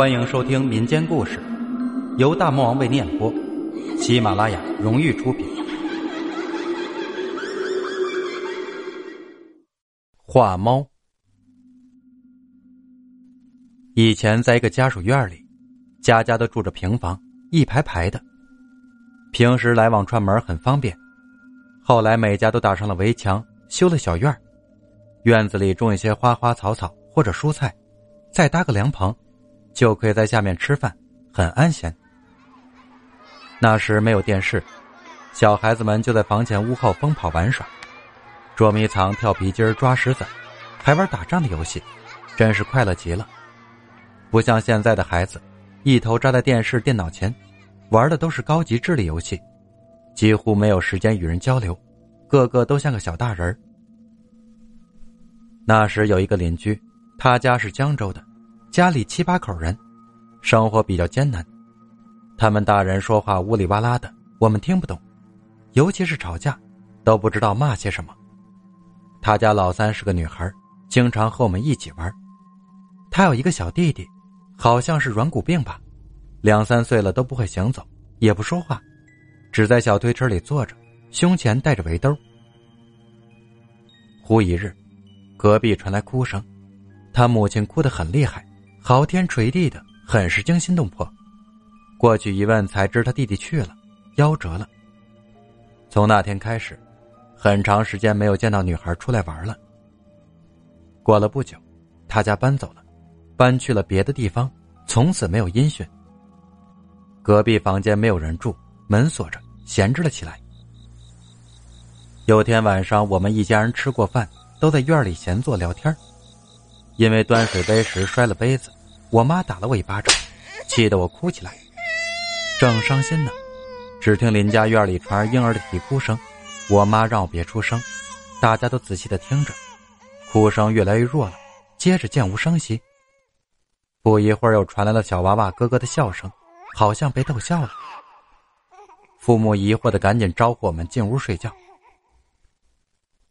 欢迎收听民间故事，由大魔王为念播，喜马拉雅荣誉出品。画猫。以前在一个家属院里，家家都住着平房，一排排的，平时来往串门很方便。后来每家都打上了围墙，修了小院院子里种一些花花草草或者蔬菜，再搭个凉棚。就可以在下面吃饭，很安闲。那时没有电视，小孩子们就在房前屋后疯跑玩耍，捉迷藏、跳皮筋、抓石子，还玩打仗的游戏，真是快乐极了。不像现在的孩子，一头扎在电视、电脑前，玩的都是高级智力游戏，几乎没有时间与人交流，个个都像个小大人那时有一个邻居，他家是江州的。家里七八口人，生活比较艰难。他们大人说话呜里哇啦的，我们听不懂，尤其是吵架，都不知道骂些什么。他家老三是个女孩，经常和我们一起玩。他有一个小弟弟，好像是软骨病吧，两三岁了都不会行走，也不说话，只在小推车里坐着，胸前带着围兜。忽一日，隔壁传来哭声，他母亲哭得很厉害。嚎天捶地的，很是惊心动魄。过去一问，才知他弟弟去了，夭折了。从那天开始，很长时间没有见到女孩出来玩了。过了不久，他家搬走了，搬去了别的地方，从此没有音讯。隔壁房间没有人住，门锁着，闲置了起来。有天晚上，我们一家人吃过饭，都在院里闲坐聊天因为端水杯时摔了杯子，我妈打了我一巴掌，气得我哭起来。正伤心呢，只听邻家院里传来婴儿的啼哭声。我妈让我别出声，大家都仔细的听着，哭声越来越弱了，接着渐无声息。不一会儿又传来了小娃娃咯咯的笑声，好像被逗笑了。父母疑惑的赶紧招呼我们进屋睡觉。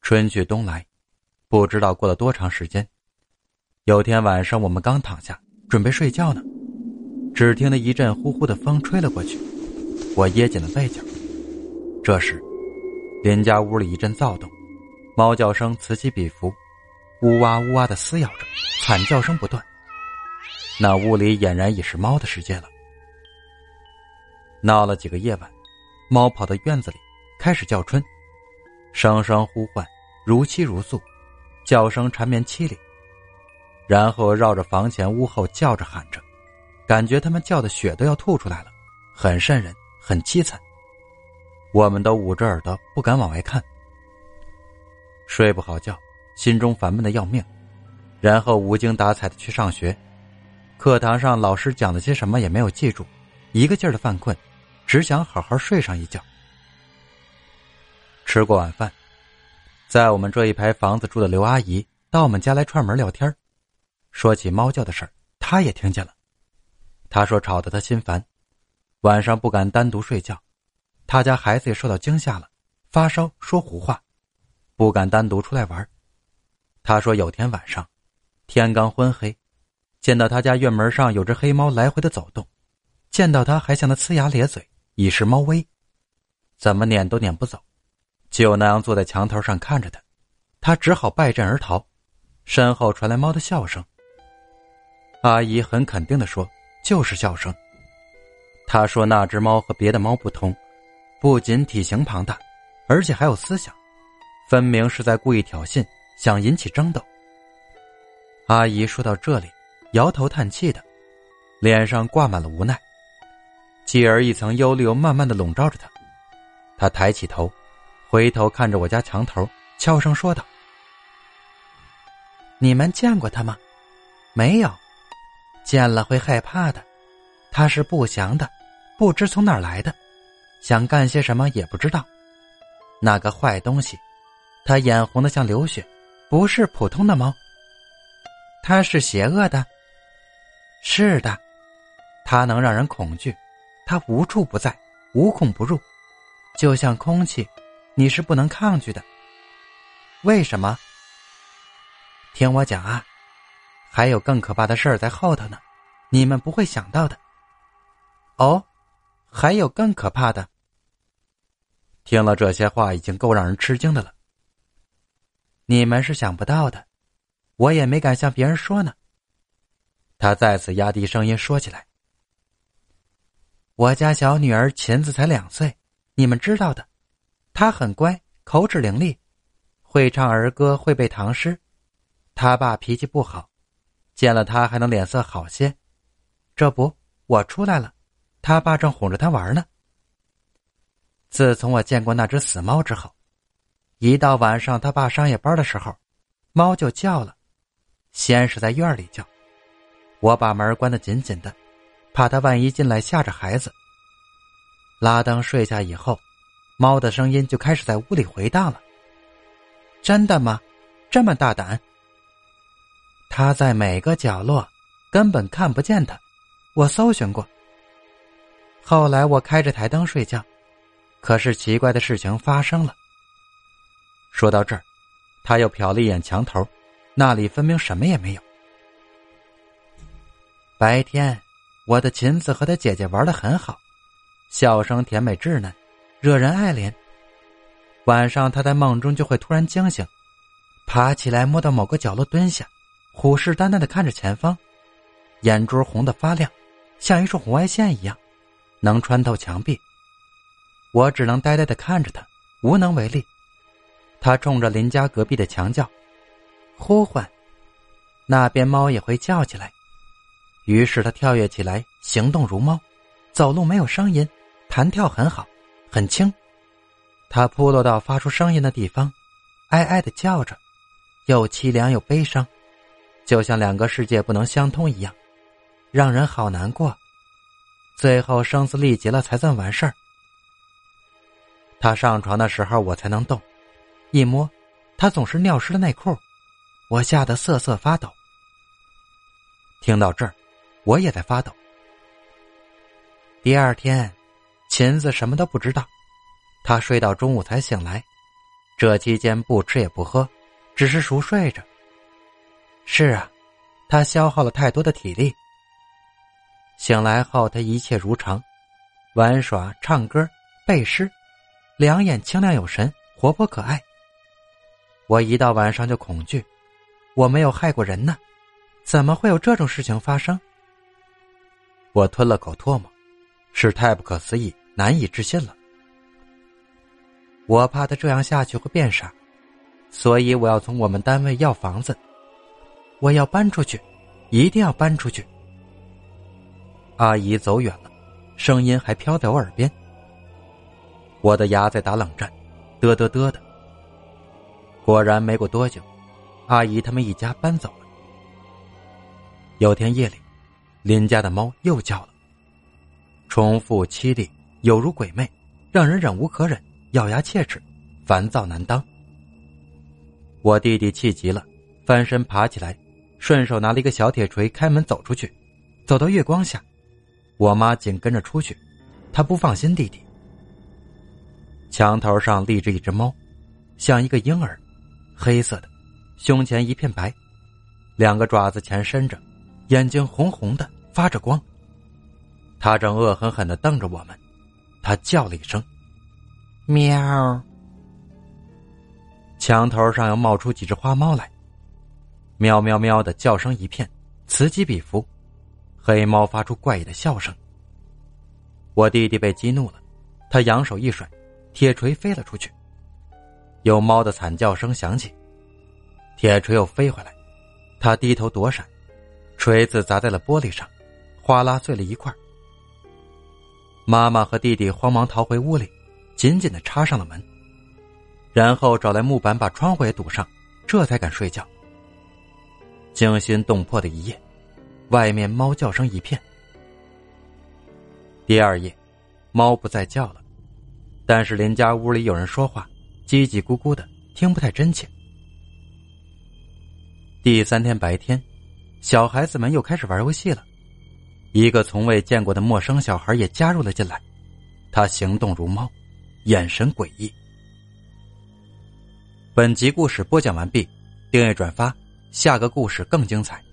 春去冬来，不知道过了多长时间。有天晚上，我们刚躺下准备睡觉呢，只听得一阵呼呼的风吹了过去，我掖紧了被角。这时，邻家屋里一阵躁动，猫叫声此起彼伏，呜哇呜哇的撕咬着，惨叫声不断。那屋里俨然已是猫的世界了。闹了几个夜晚，猫跑到院子里，开始叫春，声声呼唤，如泣如诉，叫声缠绵凄厉。然后绕着房前屋后叫着喊着，感觉他们叫的血都要吐出来了，很瘆人，很凄惨。我们都捂着耳朵不敢往外看，睡不好觉，心中烦闷的要命。然后无精打采的去上学，课堂上老师讲了些什么也没有记住，一个劲儿的犯困，只想好好睡上一觉。吃过晚饭，在我们这一排房子住的刘阿姨到我们家来串门聊天说起猫叫的事儿，他也听见了。他说吵得他心烦，晚上不敢单独睡觉。他家孩子也受到惊吓了，发烧说胡话，不敢单独出来玩。他说有天晚上，天刚昏黑，见到他家院门上有只黑猫来回的走动，见到他还向他呲牙咧嘴，以示猫威，怎么撵都撵不走，就那样坐在墙头上看着他，他只好败阵而逃。身后传来猫的笑声。阿姨很肯定的说：“就是笑声。”她说：“那只猫和别的猫不同，不仅体型庞大，而且还有思想，分明是在故意挑衅，想引起争斗。”阿姨说到这里，摇头叹气的，脸上挂满了无奈，继而一层忧虑慢慢的笼罩着她。她抬起头，回头看着我家墙头，悄声说道：“你们见过他吗？没有。”见了会害怕的，他是不祥的，不知从哪儿来的，想干些什么也不知道。那个坏东西，他眼红的像流血，不是普通的猫。他是邪恶的，是的，他能让人恐惧，他无处不在，无孔不入，就像空气，你是不能抗拒的。为什么？听我讲啊。还有更可怕的事儿在后头呢，你们不会想到的。哦，还有更可怕的。听了这些话，已经够让人吃惊的了。你们是想不到的，我也没敢向别人说呢。他再次压低声音说起来：“我家小女儿琴子才两岁，你们知道的，她很乖，口齿伶俐，会唱儿歌，会背唐诗。他爸脾气不好，见了他还能脸色好些。这不，我出来了。”他爸正哄着他玩呢。自从我见过那只死猫之后，一到晚上他爸上夜班的时候，猫就叫了。先是在院里叫，我把门关得紧紧的，怕他万一进来吓着孩子。拉灯睡下以后，猫的声音就开始在屋里回荡了。真的吗？这么大胆？他在每个角落，根本看不见他。我搜寻过。后来我开着台灯睡觉，可是奇怪的事情发生了。说到这儿，他又瞟了一眼墙头，那里分明什么也没有。白天，我的琴子和他姐姐玩的很好，笑声甜美稚嫩，惹人爱怜。晚上，他在梦中就会突然惊醒，爬起来摸到某个角落蹲下，虎视眈眈的看着前方，眼珠红的发亮，像一束红外线一样。能穿透墙壁，我只能呆呆的看着他，无能为力。他冲着邻家隔壁的墙叫，呼唤，那边猫也会叫起来。于是他跳跃起来，行动如猫，走路没有声音，弹跳很好，很轻。他扑落到发出声音的地方，哀哀的叫着，又凄凉又悲伤，就像两个世界不能相通一样，让人好难过。最后声嘶力竭了才算完事儿。他上床的时候我才能动，一摸，他总是尿湿了内裤，我吓得瑟瑟发抖。听到这儿，我也在发抖。第二天，琴子什么都不知道，他睡到中午才醒来，这期间不吃也不喝，只是熟睡着。是啊，他消耗了太多的体力。醒来后，他一切如常，玩耍、唱歌、背诗，两眼清亮有神，活泼可爱。我一到晚上就恐惧，我没有害过人呢，怎么会有这种事情发生？我吞了口唾沫，是太不可思议、难以置信了。我怕他这样下去会变傻，所以我要从我们单位要房子，我要搬出去，一定要搬出去。阿姨走远了，声音还飘在我耳边。我的牙在打冷战，嘚嘚嘚的。果然，没过多久，阿姨他们一家搬走了。有天夜里，邻家的猫又叫了，重复凄厉，有如鬼魅，让人忍无可忍，咬牙切齿，烦躁难当。我弟弟气急了，翻身爬起来，顺手拿了一个小铁锤，开门走出去，走到月光下。我妈紧跟着出去，她不放心弟弟。墙头上立着一只猫，像一个婴儿，黑色的，胸前一片白，两个爪子前伸着，眼睛红红的发着光。它正恶狠狠的瞪着我们，它叫了一声：“喵。”墙头上又冒出几只花猫来，喵喵喵的叫声一片，此起彼伏。黑猫发出怪异的笑声。我弟弟被激怒了，他扬手一甩，铁锤飞了出去。有猫的惨叫声响起，铁锤又飞回来，他低头躲闪，锤子砸在了玻璃上，哗啦碎了一块。妈妈和弟弟慌忙逃回屋里，紧紧的插上了门，然后找来木板把窗户也堵上，这才敢睡觉。惊心动魄的一夜。外面猫叫声一片。第二夜，猫不再叫了，但是邻家屋里有人说话，叽叽咕咕的，听不太真切。第三天白天，小孩子们又开始玩游戏了，一个从未见过的陌生小孩也加入了进来，他行动如猫，眼神诡异。本集故事播讲完毕，订阅转发，下个故事更精彩。